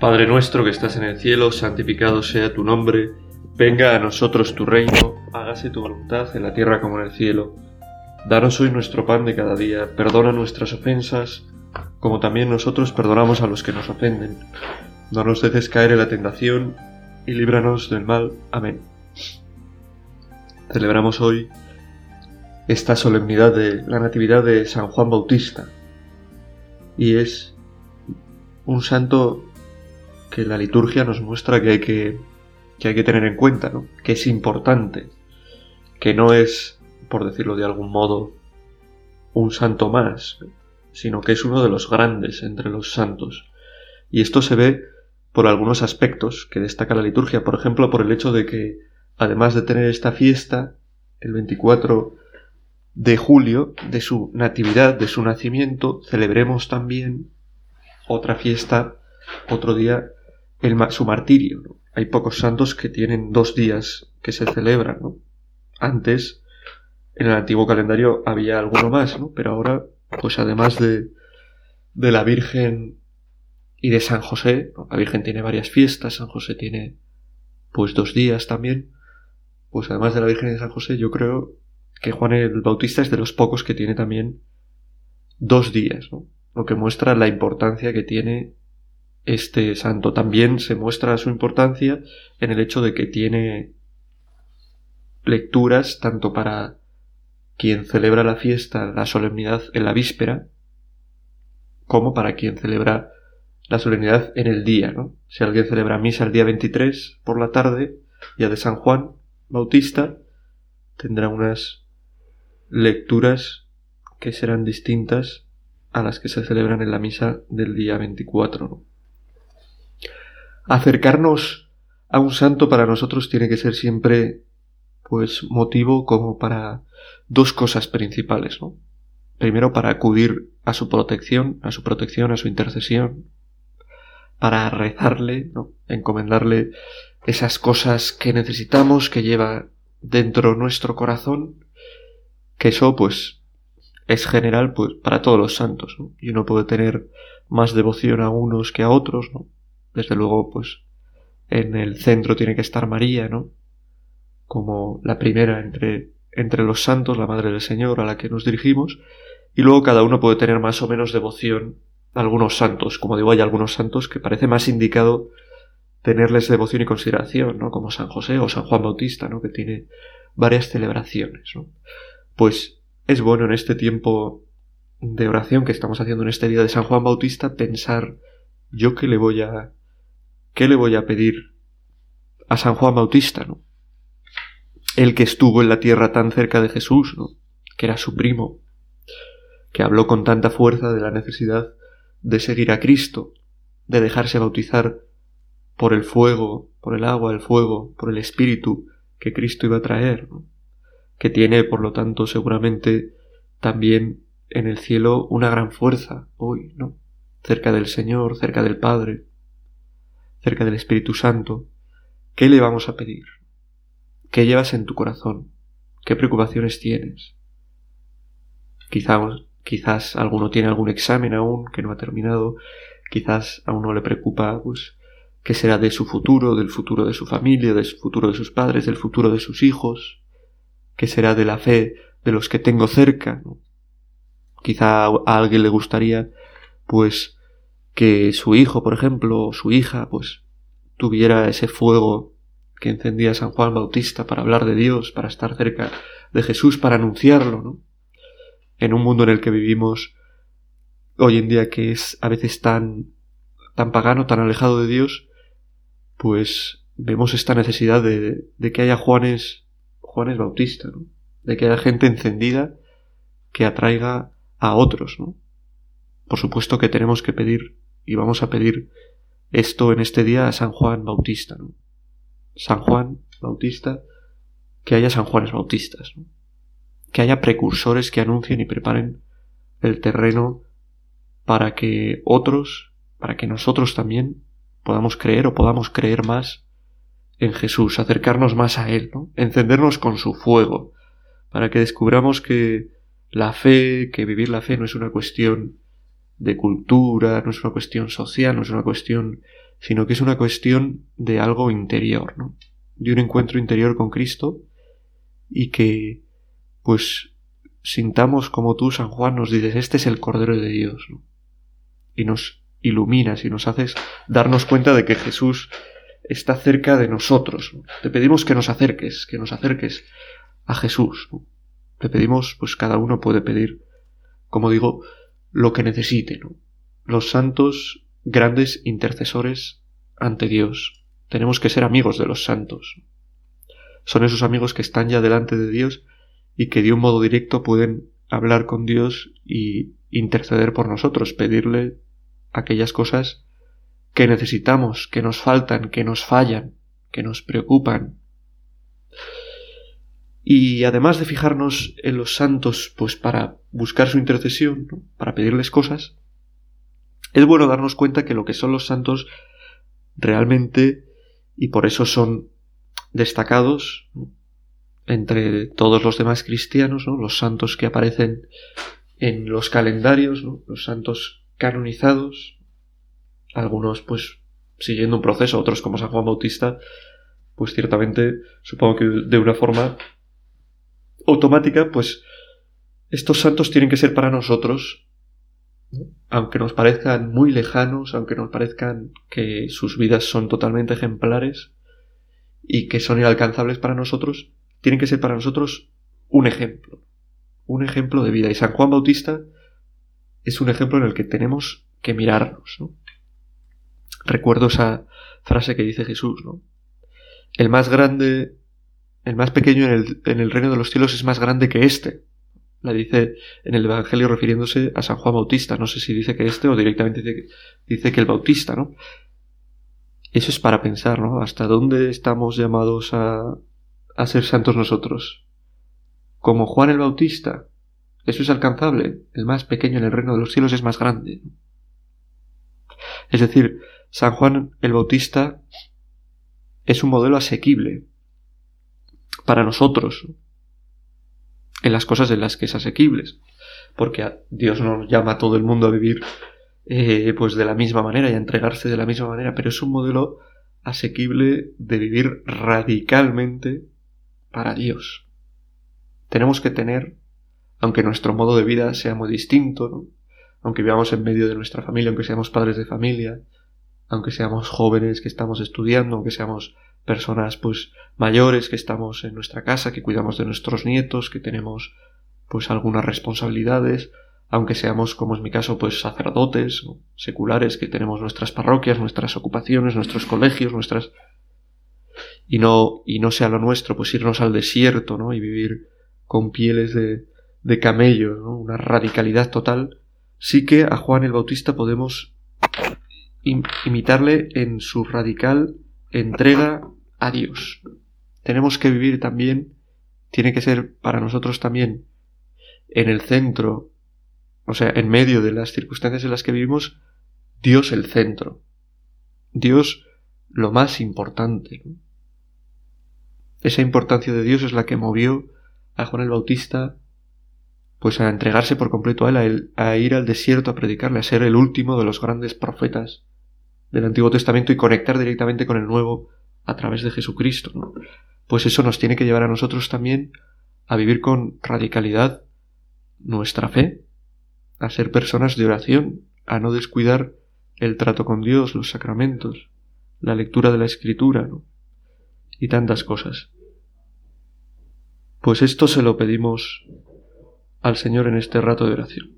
Padre nuestro que estás en el cielo, santificado sea tu nombre, venga a nosotros tu reino, hágase tu voluntad en la tierra como en el cielo. Danos hoy nuestro pan de cada día, perdona nuestras ofensas, como también nosotros perdonamos a los que nos ofenden. No nos dejes caer en la tentación, y líbranos del mal. Amén. Celebramos hoy esta solemnidad de la Natividad de San Juan Bautista, y es un santo que la liturgia nos muestra que hay que, que hay que tener en cuenta, ¿no? que es importante, que no es, por decirlo de algún modo, un santo más, sino que es uno de los grandes entre los santos. Y esto se ve por algunos aspectos que destaca la liturgia, por ejemplo, por el hecho de que, además de tener esta fiesta, el 24 de julio, de su natividad, de su nacimiento, celebremos también otra fiesta, otro día, el, su martirio. Hay pocos santos que tienen dos días que se celebran. ¿no? Antes, en el antiguo calendario había alguno más, ¿no? pero ahora, pues además de, de la Virgen y de San José, la Virgen tiene varias fiestas, San José tiene pues dos días también, pues además de la Virgen y de San José, yo creo que Juan el Bautista es de los pocos que tiene también dos días, ¿no? lo que muestra la importancia que tiene este santo. También se muestra su importancia en el hecho de que tiene lecturas tanto para quien celebra la fiesta, la solemnidad en la víspera, como para quien celebra la solemnidad en el día, ¿no? Si alguien celebra misa el día 23 por la tarde, día de San Juan Bautista, tendrá unas lecturas que serán distintas a las que se celebran en la misa del día 24. Acercarnos a un santo para nosotros tiene que ser siempre pues motivo como para dos cosas principales, ¿no? Primero para acudir a su protección, a su protección, a su intercesión, para rezarle, ¿no? encomendarle esas cosas que necesitamos, que lleva dentro nuestro corazón, que eso pues es general pues para todos los santos, ¿no? Y uno puede tener más devoción a unos que a otros, ¿no? Desde luego, pues en el centro tiene que estar María, ¿no? Como la primera entre, entre los santos, la Madre del Señor a la que nos dirigimos, y luego cada uno puede tener más o menos devoción algunos santos. Como digo, hay algunos santos que parece más indicado tenerles devoción y consideración, ¿no? Como San José o San Juan Bautista, ¿no? Que tiene varias celebraciones, ¿no? Pues es bueno en este tiempo de oración que estamos haciendo en este día de San Juan Bautista pensar yo qué le voy a qué le voy a pedir a San Juan Bautista, ¿no? El que estuvo en la tierra tan cerca de Jesús, ¿no? Que era su primo, que habló con tanta fuerza de la necesidad de seguir a Cristo, de dejarse bautizar por el fuego, por el agua, el fuego, por el Espíritu que Cristo iba a traer, ¿no? que tiene, por lo tanto, seguramente también en el cielo una gran fuerza hoy, ¿no? Cerca del Señor, cerca del Padre, cerca del Espíritu Santo. ¿Qué le vamos a pedir? ¿Qué llevas en tu corazón? ¿Qué preocupaciones tienes? Quizás, quizás alguno tiene algún examen aún que no ha terminado, quizás a uno le preocupa, pues, qué será de su futuro, del futuro de su familia, del futuro de sus padres, del futuro de sus hijos, ¿Qué será de la fe de los que tengo cerca? Quizá a alguien le gustaría, pues, que su hijo, por ejemplo, o su hija, pues, tuviera ese fuego que encendía San Juan Bautista para hablar de Dios, para estar cerca de Jesús, para anunciarlo, ¿no? En un mundo en el que vivimos hoy en día que es a veces tan, tan pagano, tan alejado de Dios, pues vemos esta necesidad de, de que haya Juanes Juan es Bautista, ¿no? De que haya gente encendida que atraiga a otros, ¿no? Por supuesto que tenemos que pedir, y vamos a pedir esto en este día a San Juan Bautista, ¿no? San Juan Bautista, que haya San Juanes Bautistas, ¿no? Que haya precursores que anuncien y preparen el terreno para que otros, para que nosotros también podamos creer o podamos creer más en Jesús, acercarnos más a Él, ¿no? encendernos con su fuego, para que descubramos que la fe, que vivir la fe no es una cuestión de cultura, no es una cuestión social, no es una cuestión sino que es una cuestión de algo interior, ¿no? De un encuentro interior con Cristo y que, pues, sintamos como tú, San Juan, nos dices, este es el Cordero de Dios, ¿no? Y nos iluminas y nos haces darnos cuenta de que Jesús está cerca de nosotros. Te pedimos que nos acerques, que nos acerques a Jesús. Te pedimos, pues cada uno puede pedir, como digo, lo que necesite. ¿no? Los santos, grandes intercesores ante Dios. Tenemos que ser amigos de los santos. Son esos amigos que están ya delante de Dios y que de un modo directo pueden hablar con Dios y interceder por nosotros, pedirle aquellas cosas que necesitamos, que nos faltan, que nos fallan, que nos preocupan. Y además de fijarnos en los santos, pues para buscar su intercesión, para pedirles cosas, es bueno darnos cuenta que lo que son los santos realmente, y por eso son destacados entre todos los demás cristianos, los santos que aparecen en los calendarios, los santos canonizados, algunos pues siguiendo un proceso, otros como San Juan Bautista, pues ciertamente supongo que de una forma automática, pues estos santos tienen que ser para nosotros, aunque nos parezcan muy lejanos, aunque nos parezcan que sus vidas son totalmente ejemplares y que son inalcanzables para nosotros, tienen que ser para nosotros un ejemplo, un ejemplo de vida. Y San Juan Bautista es un ejemplo en el que tenemos que mirarnos. ¿no? recuerdo esa frase que dice Jesús, ¿no? El más grande, el más pequeño en el, reino de los cielos es más grande que éste. La dice en el Evangelio refiriéndose a San Juan Bautista. No sé si dice que este o directamente dice que, dice que el Bautista, ¿no? Eso es para pensar, ¿no? ¿Hasta dónde estamos llamados a, a ser santos nosotros? Como Juan el Bautista. Eso es alcanzable. El más pequeño en el reino de los cielos es más grande. Es decir, San Juan el Bautista es un modelo asequible para nosotros en las cosas en las que es asequible, porque Dios no llama a todo el mundo a vivir eh, pues de la misma manera y a entregarse de la misma manera, pero es un modelo asequible de vivir radicalmente para Dios. Tenemos que tener, aunque nuestro modo de vida sea muy distinto, aunque vivamos en medio de nuestra familia, aunque seamos padres de familia, aunque seamos jóvenes que estamos estudiando, aunque seamos personas pues mayores que estamos en nuestra casa, que cuidamos de nuestros nietos, que tenemos pues algunas responsabilidades, aunque seamos, como es mi caso, pues sacerdotes o seculares, que tenemos nuestras parroquias, nuestras ocupaciones, nuestros colegios, nuestras y no y no sea lo nuestro, pues irnos al desierto, ¿no? y vivir con pieles de de camello, ¿no? una radicalidad total, sí que a Juan el Bautista podemos imitarle en su radical entrega a Dios. Tenemos que vivir también, tiene que ser para nosotros también en el centro, o sea, en medio de las circunstancias en las que vivimos, Dios el centro. Dios lo más importante. Esa importancia de Dios es la que movió a Juan el Bautista pues a entregarse por completo a él, a, ir al desierto a predicarle, a ser el último de los grandes profetas del Antiguo Testamento y conectar directamente con el Nuevo a través de Jesucristo. Pues eso nos tiene que llevar a nosotros también a vivir con radicalidad nuestra fe, a ser personas de oración, a no descuidar el trato con Dios, los sacramentos, la lectura de la Escritura, y tantas cosas. Pues esto se lo pedimos al Señor en este rato de oración.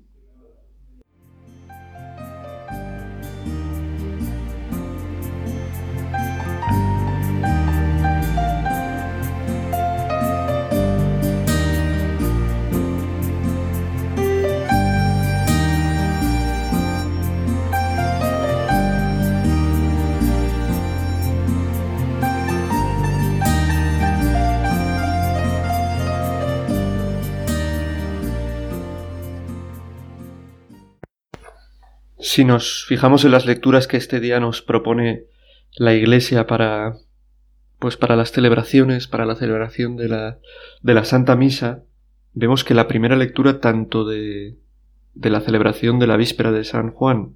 Si nos fijamos en las lecturas que este día nos propone la Iglesia para pues para las celebraciones, para la celebración de la, de la Santa Misa, vemos que la primera lectura tanto de, de la celebración de la víspera de San Juan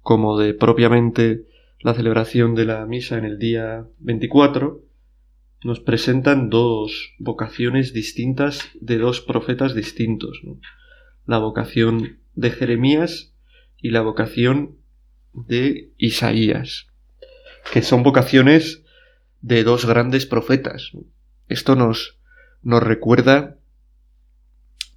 como de propiamente la celebración de la misa en el día 24, nos presentan dos vocaciones distintas de dos profetas distintos. La vocación de Jeremías y la vocación de Isaías, que son vocaciones de dos grandes profetas. Esto nos, nos recuerda,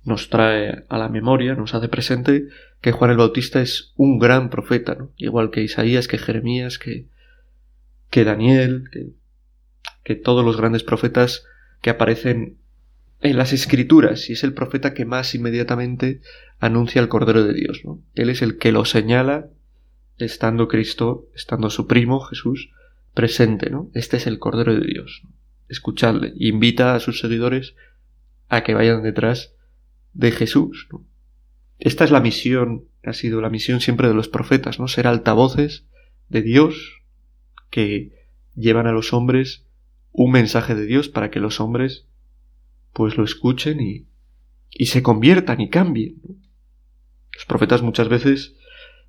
nos trae a la memoria, nos hace presente que Juan el Bautista es un gran profeta, igual que Isaías, que Jeremías, que, que Daniel, que, que todos los grandes profetas que aparecen en las escrituras y es el profeta que más inmediatamente anuncia el Cordero de Dios. ¿no? Él es el que lo señala estando Cristo, estando su primo Jesús presente. Este es el Cordero de Dios. Escuchadle. Invita a sus seguidores a que vayan detrás de Jesús. Esta es la misión, ha sido la misión siempre de los profetas, ¿no? Ser altavoces de Dios que llevan a los hombres un mensaje de Dios para que los hombres pues lo escuchen y, y se conviertan y cambien. Los profetas muchas veces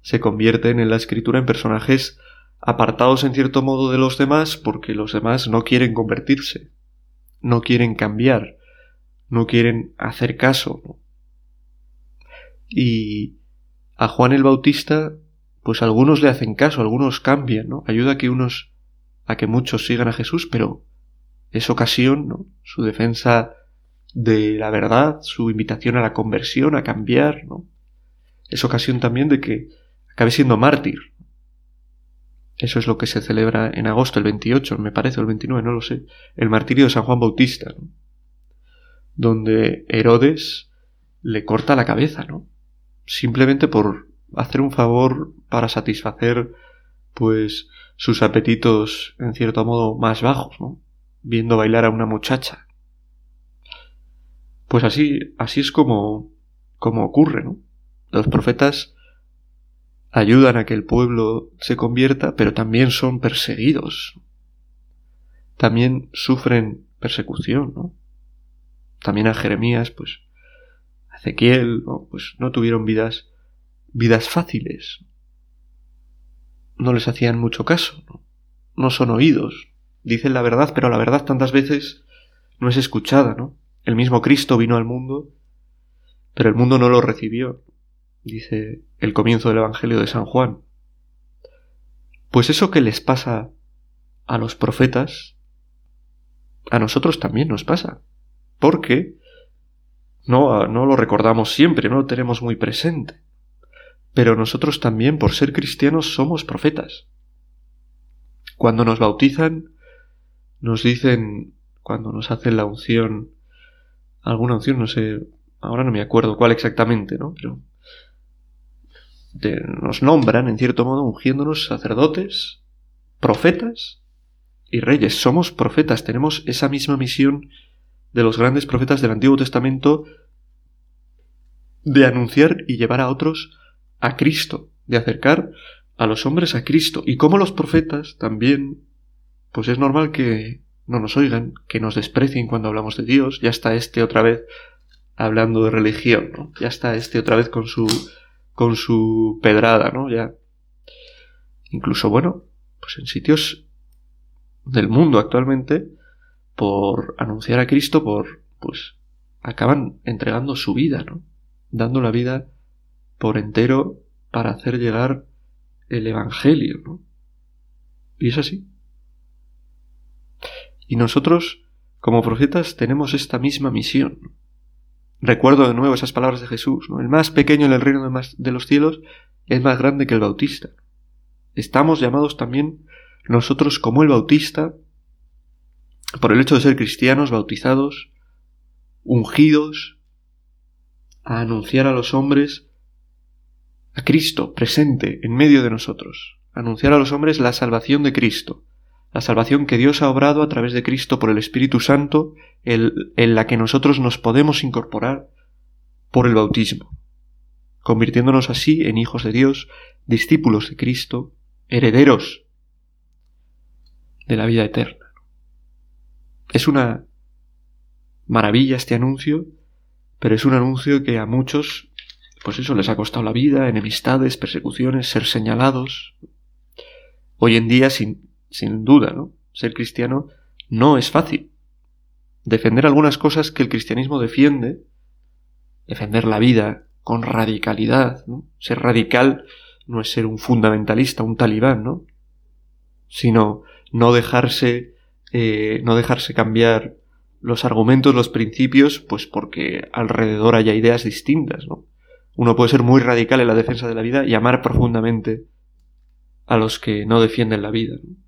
se convierten en la escritura en personajes apartados en cierto modo de los demás porque los demás no quieren convertirse, no quieren cambiar, no quieren hacer caso. Y a Juan el Bautista, pues algunos le hacen caso, algunos cambian, ¿no? Ayuda a que unos, a que muchos sigan a Jesús, pero es ocasión, ¿no? Su defensa de la verdad, su invitación a la conversión, a cambiar, ¿no? Es ocasión también de que acabe siendo mártir. Eso es lo que se celebra en agosto, el 28, me parece, el 29, no lo sé. El martirio de San Juan Bautista, ¿no? Donde Herodes le corta la cabeza, ¿no? simplemente por hacer un favor para satisfacer pues sus apetitos en cierto modo más bajos, ¿no? Viendo bailar a una muchacha. Pues así, así es como, como ocurre, ¿no? Los profetas ayudan a que el pueblo se convierta, pero también son perseguidos. También sufren persecución, ¿no? También a Jeremías, pues, Ezequiel, pues no tuvieron vidas, vidas fáciles. No les hacían mucho caso, ¿no? no son oídos. Dicen la verdad, pero la verdad tantas veces no es escuchada, ¿no? El mismo Cristo vino al mundo, pero el mundo no lo recibió, dice el comienzo del Evangelio de San Juan. Pues eso que les pasa a los profetas, a nosotros también nos pasa. Porque no, no lo recordamos siempre, no lo tenemos muy presente. Pero nosotros también, por ser cristianos, somos profetas. Cuando nos bautizan, nos dicen, cuando nos hacen la unción, alguna unción, no sé, ahora no me acuerdo cuál exactamente, ¿no? Pero nos nombran, en cierto modo, ungiéndonos sacerdotes, profetas y reyes. Somos profetas, tenemos esa misma misión de los grandes profetas del Antiguo Testamento de anunciar y llevar a otros a Cristo, de acercar a los hombres a Cristo. Y como los profetas también, pues es normal que no nos oigan, que nos desprecien cuando hablamos de Dios. Ya está este otra vez hablando de religión, ¿no? Ya está este otra vez con su con su pedrada, ¿no? Ya incluso bueno, pues en sitios del mundo actualmente por anunciar a Cristo, por, pues, acaban entregando su vida, ¿no? Dando la vida por entero para hacer llegar el Evangelio, ¿no? Y es así. Y nosotros, como profetas, tenemos esta misma misión. Recuerdo de nuevo esas palabras de Jesús. El más pequeño en el reino de los cielos es más grande que el Bautista. Estamos llamados también nosotros como el Bautista por el hecho de ser cristianos, bautizados, ungidos, a anunciar a los hombres a Cristo presente en medio de nosotros, anunciar a los hombres la salvación de Cristo, la salvación que Dios ha obrado a través de Cristo por el Espíritu Santo, en la que nosotros nos podemos incorporar por el bautismo, convirtiéndonos así en hijos de Dios, discípulos de Cristo, herederos de la vida eterna. Es una maravilla este anuncio, pero es un anuncio que a muchos, pues eso les ha costado la vida, enemistades, persecuciones, ser señalados. hoy en día, sin, sin duda, ¿no? Ser cristiano no es fácil. Defender algunas cosas que el cristianismo defiende, defender la vida con radicalidad, ¿no? Ser radical no es ser un fundamentalista, un talibán, ¿no? Sino no dejarse, eh, no dejarse cambiar los argumentos, los principios, pues porque alrededor haya ideas distintas, ¿no? Uno puede ser muy radical en la defensa de la vida y amar profundamente a los que no defienden la vida. ¿no?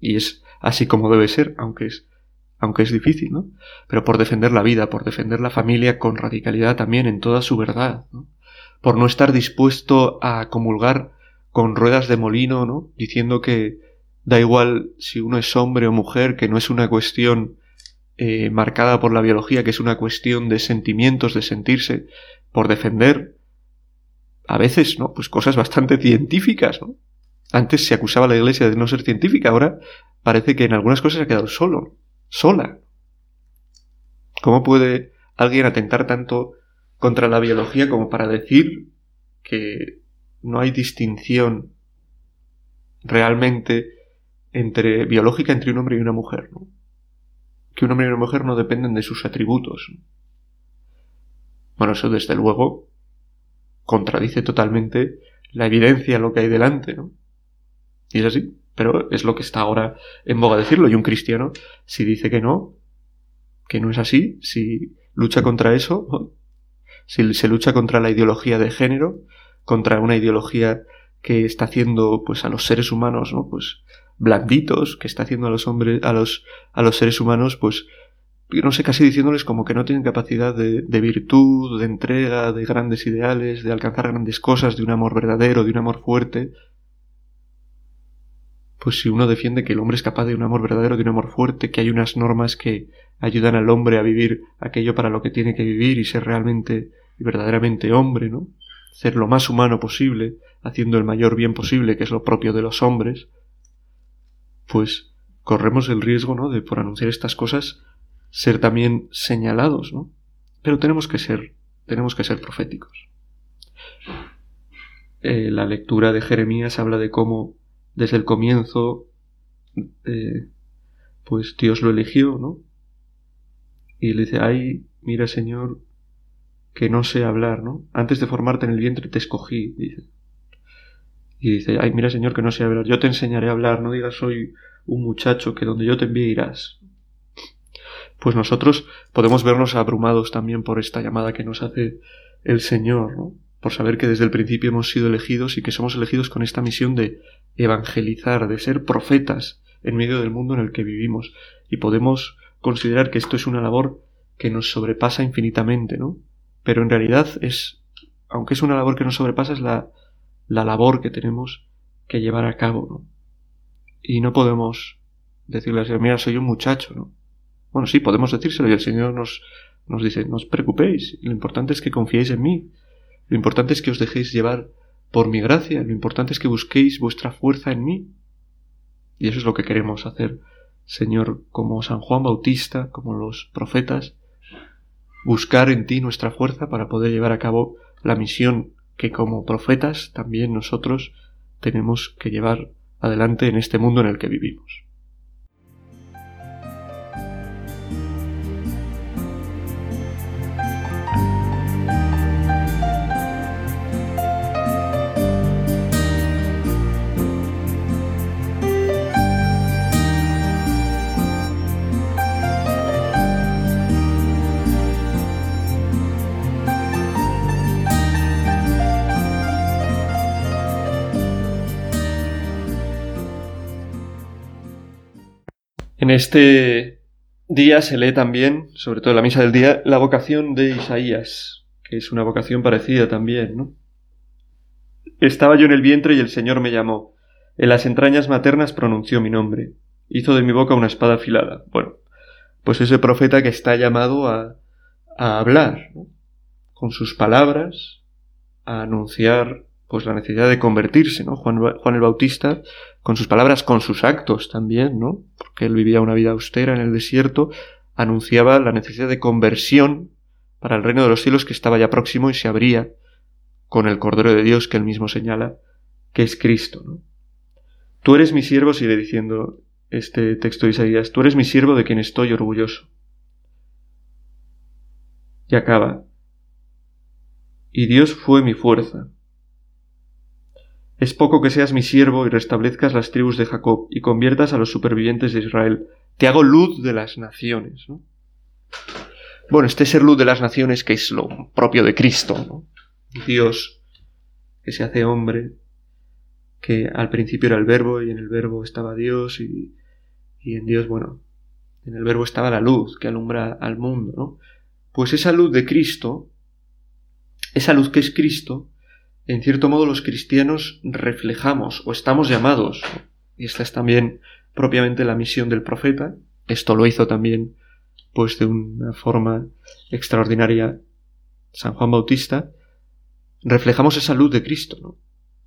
Y es así como debe ser, aunque es, aunque es difícil, ¿no? Pero por defender la vida, por defender la familia con radicalidad también en toda su verdad, ¿no? Por no estar dispuesto a comulgar con ruedas de molino, ¿no? Diciendo que da igual si uno es hombre o mujer, que no es una cuestión eh, marcada por la biología, que es una cuestión de sentimientos, de sentirse, por defender a veces, ¿no? Pues cosas bastante científicas, ¿no? Antes se acusaba a la Iglesia de no ser científica, ahora parece que en algunas cosas ha quedado solo, sola. ¿Cómo puede alguien atentar tanto contra la biología como para decir que no hay distinción realmente entre biológica entre un hombre y una mujer, ¿no? Que un hombre y una mujer no dependen de sus atributos. Bueno, eso desde luego contradice totalmente la evidencia, lo que hay delante, ¿no? Y es así, pero es lo que está ahora en boga decirlo. Y un cristiano, si dice que no, que no es así, si lucha contra eso, si se lucha contra la ideología de género, contra una ideología que está haciendo pues a los seres humanos, ¿no? Pues blanditos, que está haciendo a los hombres, a los, a los seres humanos, pues no sé, casi diciéndoles como que no tienen capacidad de, de, virtud, de entrega, de grandes ideales, de alcanzar grandes cosas, de un amor verdadero, de un amor fuerte, pues si uno defiende que el hombre es capaz de un amor verdadero, de un amor fuerte, que hay unas normas que ayudan al hombre a vivir aquello para lo que tiene que vivir y ser realmente y verdaderamente hombre, ¿no? Ser lo más humano posible, haciendo el mayor bien posible, que es lo propio de los hombres, pues corremos el riesgo, ¿no? De por anunciar estas cosas ser también señalados, ¿no? Pero tenemos que ser, tenemos que ser proféticos. Eh, la lectura de Jeremías habla de cómo desde el comienzo, eh, pues Dios lo eligió, ¿no? Y le dice, ay, mira Señor, que no sé hablar, ¿no? Antes de formarte en el vientre te escogí, dice. Y dice, ay, mira Señor, que no sé hablar, yo te enseñaré a hablar, no digas soy un muchacho, que donde yo te envíe irás. Pues nosotros podemos vernos abrumados también por esta llamada que nos hace el Señor, ¿no? Por saber que desde el principio hemos sido elegidos y que somos elegidos con esta misión de evangelizar, de ser profetas en medio del mundo en el que vivimos. Y podemos considerar que esto es una labor que nos sobrepasa infinitamente, ¿no? Pero en realidad es, aunque es una labor que nos sobrepasa, es la, la labor que tenemos que llevar a cabo, ¿no? Y no podemos decirle al Señor, mira, soy un muchacho, ¿no? Bueno, sí, podemos decírselo y el Señor nos, nos dice, no os preocupéis, lo importante es que confiéis en mí, lo importante es que os dejéis llevar por mi gracia. Lo importante es que busquéis vuestra fuerza en mí. Y eso es lo que queremos hacer, Señor, como San Juan Bautista, como los profetas, buscar en ti nuestra fuerza para poder llevar a cabo la misión que como profetas también nosotros tenemos que llevar adelante en este mundo en el que vivimos. En este día se lee también, sobre todo en la misa del día, la vocación de Isaías, que es una vocación parecida también, ¿no? Estaba yo en el vientre y el Señor me llamó. En las entrañas maternas pronunció mi nombre. Hizo de mi boca una espada afilada. Bueno, pues ese profeta que está llamado a, hablar, con sus palabras, a anunciar pues la necesidad de convertirse, ¿no? Juan, Juan, el Bautista, con sus palabras, con sus actos también, ¿no? Porque él vivía una vida austera en el desierto, anunciaba la necesidad de conversión para el reino de los cielos que estaba ya próximo y se abría con el Cordero de Dios que él mismo señala que es Cristo, ¿no? Tú eres mi siervo, sigue diciendo este texto de Isaías, tú eres mi siervo de quien estoy orgulloso. Y acaba, y Dios fue mi fuerza. Es poco que seas mi siervo y restablezcas las tribus de Jacob y conviertas a los supervivientes de Israel. Te hago luz de las naciones. Bueno, este ser luz de las naciones que es lo propio de Cristo. Dios que se hace hombre, que al principio era el verbo y en el verbo estaba Dios y, y en Dios, bueno, en el verbo estaba la luz que alumbra al mundo, ¿no? Pues esa luz de Cristo, esa luz que es Cristo, en cierto modo los cristianos reflejamos o estamos llamados, y esta es también propiamente la misión del profeta, esto lo hizo también pues de una forma extraordinaria San Juan Bautista, reflejamos esa luz de Cristo, ¿no?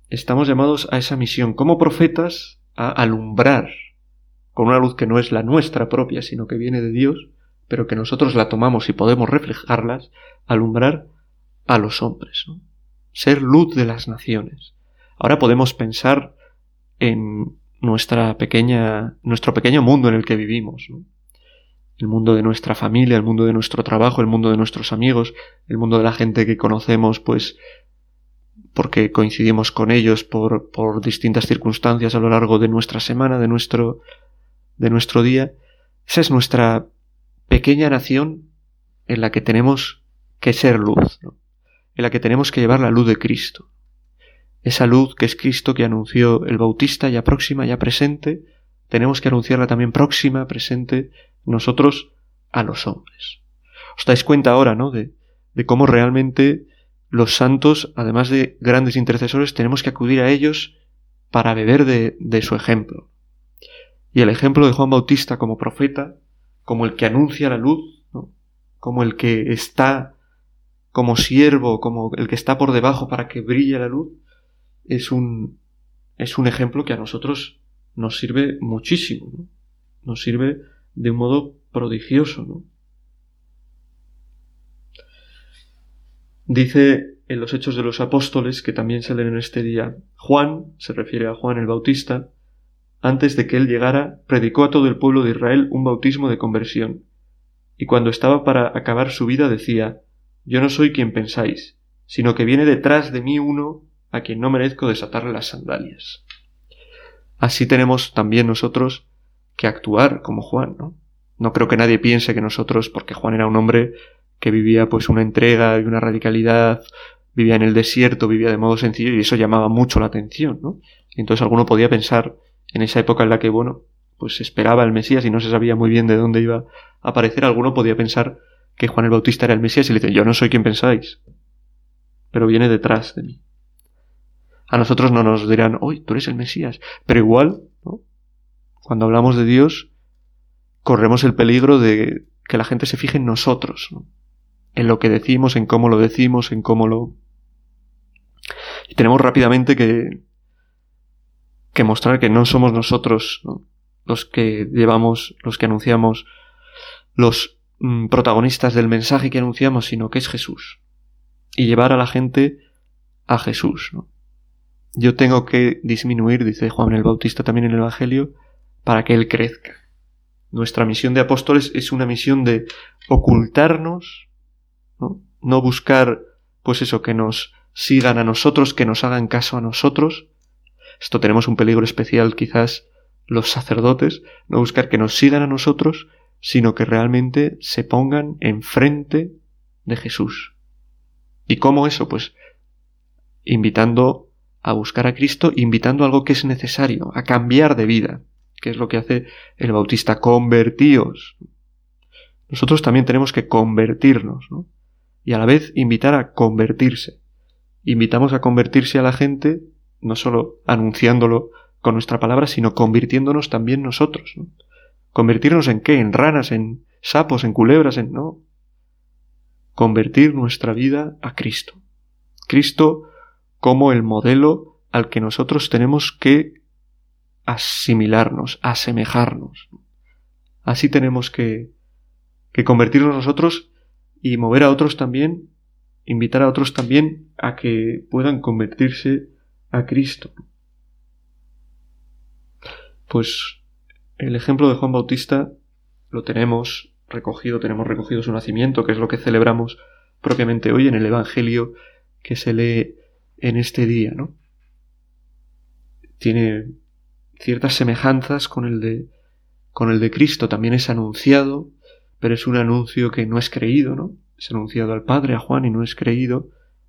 Estamos llamados a esa misión como profetas a alumbrar con una luz que no es la nuestra propia, sino que viene de Dios, pero que nosotros la tomamos y podemos reflejarlas, alumbrar a los hombres, ¿no? Ser luz de las naciones. Ahora podemos pensar en nuestra pequeña, nuestro pequeño mundo en el que vivimos, el mundo de nuestra familia, el mundo de nuestro trabajo, el mundo de nuestros amigos, el mundo de la gente que conocemos, pues porque coincidimos con ellos por, por distintas circunstancias a lo largo de nuestra semana, de nuestro, de nuestro día. Esa es nuestra pequeña nación en la que tenemos que ser luz, en la que tenemos que llevar la luz de Cristo. Esa luz que es Cristo que anunció el Bautista ya próxima, ya presente, tenemos que anunciarla también próxima, presente, nosotros a los hombres. Os dais cuenta ahora, ¿no? De, de cómo realmente los santos, además de grandes intercesores, tenemos que acudir a ellos para beber de, de su ejemplo. Y el ejemplo de Juan Bautista como profeta, como el que anuncia la luz, como el que está como siervo, como el que está por debajo para que brille la luz, es un, es un ejemplo que a nosotros nos sirve muchísimo, ¿no? nos sirve de un modo prodigioso. ¿no? Dice en los Hechos de los Apóstoles, que también se leen en este día, Juan, se refiere a Juan el Bautista, antes de que él llegara, predicó a todo el pueblo de Israel un bautismo de conversión, y cuando estaba para acabar su vida decía, Yo no soy quien pensáis, sino que viene detrás de mí uno a quien no merezco desatarle las sandalias. Así tenemos también nosotros que actuar como Juan, ¿no? No creo que nadie piense que nosotros, porque Juan era un hombre que vivía pues una entrega y una radicalidad, vivía en el desierto, vivía de modo sencillo y eso llamaba mucho la atención, ¿no? Y entonces alguno podía pensar en esa época en la que, bueno, pues esperaba el Mesías y no se sabía muy bien de dónde iba a aparecer, alguno podía pensar que Juan el Bautista era el Mesías y le dice, yo no soy quien pensáis, pero viene detrás de mí. A nosotros no nos dirán, hoy tú eres el Mesías, pero igual, ¿no? Cuando hablamos de Dios, corremos el peligro de que la gente se fije en nosotros, ¿no? en lo que decimos, en cómo lo decimos, en cómo lo... Y tenemos rápidamente que, que mostrar que no somos nosotros los que llevamos, los que anunciamos, los protagonistas del mensaje que anunciamos, sino que es Jesús. Y llevar a la gente a Jesús. Yo tengo que disminuir, dice Juan el Bautista también en el Evangelio, para que Él crezca. Nuestra misión de apóstoles es una misión de ocultarnos, no, no buscar, pues eso, que nos sigan a nosotros, que nos hagan caso a nosotros, esto tenemos un peligro especial quizás los sacerdotes, no buscar que nos sigan a nosotros, sino que realmente se pongan enfrente de Jesús. ¿Y cómo eso? Pues invitando a buscar a Cristo, invitando algo que es necesario, a cambiar de vida, que es lo que hace el bautista, convertíos. Nosotros también tenemos que convertirnos, ¿no? Y a la vez invitar a convertirse. Invitamos a convertirse a la gente no solo anunciándolo con nuestra palabra, sino convirtiéndonos también nosotros. ¿Convertirnos en qué? ¿En ranas? ¿En sapos? ¿En culebras? ¿En no? Convertir nuestra vida a Cristo. Cristo como el modelo al que nosotros tenemos que asimilarnos, asemejarnos. Así tenemos que, que convertirnos nosotros y mover a otros también, invitar a otros también a que puedan convertirse a Cristo. Pues el ejemplo de Juan Bautista lo tenemos recogido, tenemos recogido su nacimiento, que es lo que celebramos propiamente hoy en el Evangelio que se lee en este día, ¿no? Tiene ciertas semejanzas con el de con el de Cristo, también es anunciado, pero es un anuncio que no es creído, ¿no? Es anunciado al Padre, a Juan, y no es creído,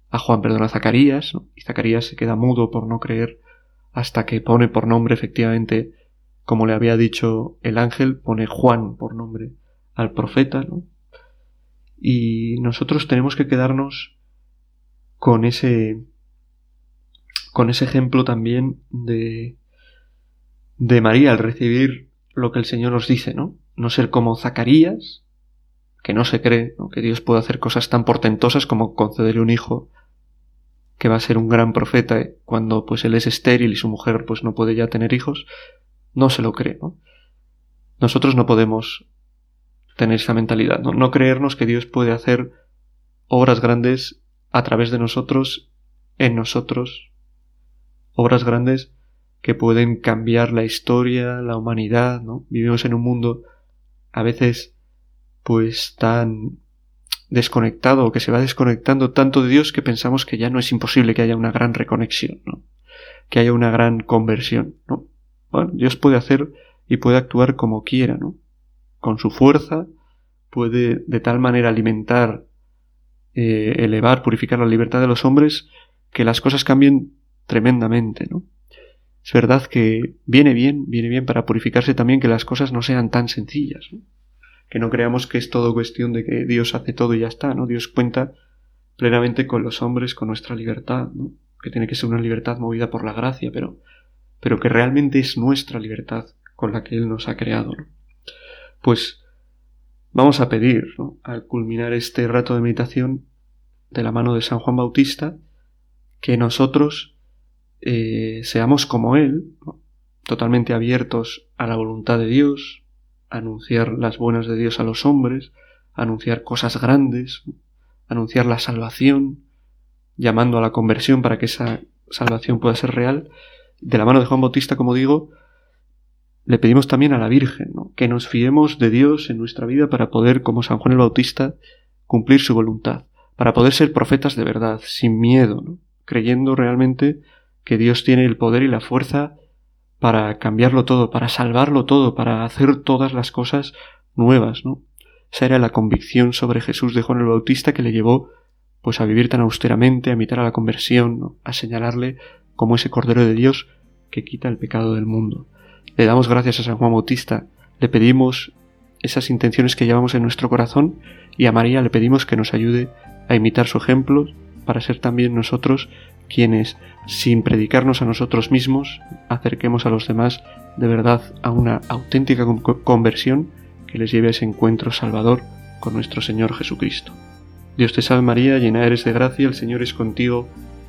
a Juan, perdón, a Zacarías, ¿no? y Zacarías se queda mudo por no creer hasta que pone por nombre efectivamente, como le había dicho el ángel, pone Juan por nombre al profeta, ¿no? Y nosotros tenemos que quedarnos con ese con ese ejemplo también de de María al recibir lo que el Señor nos dice, ¿no? No ser como Zacarías, que no se cree que Dios puede hacer cosas tan portentosas como concederle un hijo que va a ser un gran profeta ¿eh? cuando pues él es estéril y su mujer pues no puede ya tener hijos, no se lo cree, ¿no? Nosotros no podemos tener esa mentalidad, ¿no? no creernos que Dios puede hacer obras grandes a través de nosotros, en nosotros, obras grandes que pueden cambiar la historia, la humanidad, ¿no? Vivimos en un mundo a veces pues tan desconectado o que se va desconectando tanto de Dios que pensamos que ya no es imposible que haya una gran reconexión, ¿no? Que haya una gran conversión, ¿no? Bueno, Dios puede hacer y puede actuar como quiera, ¿no? Con su fuerza puede de tal manera alimentar, eh, elevar, purificar la libertad de los hombres que las cosas cambien tremendamente, ¿no? Es verdad que viene bien, viene bien para purificarse también que las cosas no sean tan sencillas, ¿no? que no creamos que es todo cuestión de que Dios hace todo y ya está, ¿no? Dios cuenta plenamente con los hombres, con nuestra libertad, ¿no? que tiene que ser una libertad movida por la gracia, pero, pero que realmente es nuestra libertad con la que Él nos ha creado. Pues vamos a pedir, al culminar este rato de meditación de la mano de San Juan Bautista, que nosotros eh, seamos como Él, totalmente abiertos a la voluntad de Dios, anunciar las buenas de Dios a los hombres, anunciar cosas grandes, anunciar la salvación, llamando a la conversión para que esa salvación pueda ser real. De la mano de Juan Bautista, como digo, le pedimos también a la Virgen que nos fiemos de Dios en nuestra vida para poder, como San Juan el Bautista, cumplir su voluntad, para poder ser profetas de verdad, sin miedo, creyendo realmente que Dios tiene el poder y la fuerza para cambiarlo todo, para salvarlo todo, para hacer todas las cosas nuevas, ¿no? Esa era la convicción sobre Jesús de Juan el Bautista que le llevó pues a vivir tan austeramente, a imitar a la conversión, a señalarle como ese Cordero de Dios que quita el pecado del mundo. Le damos gracias a San Juan Bautista, le pedimos esas intenciones que llevamos en nuestro corazón y a María le pedimos que nos ayude a imitar su ejemplo para ser también nosotros quienes, sin predicarnos a nosotros mismos, acerquemos a los demás de verdad a una auténtica conversión que les lleve a ese encuentro salvador con nuestro Señor Jesucristo. Dios te salve María, llena eres de gracia, el Señor es contigo,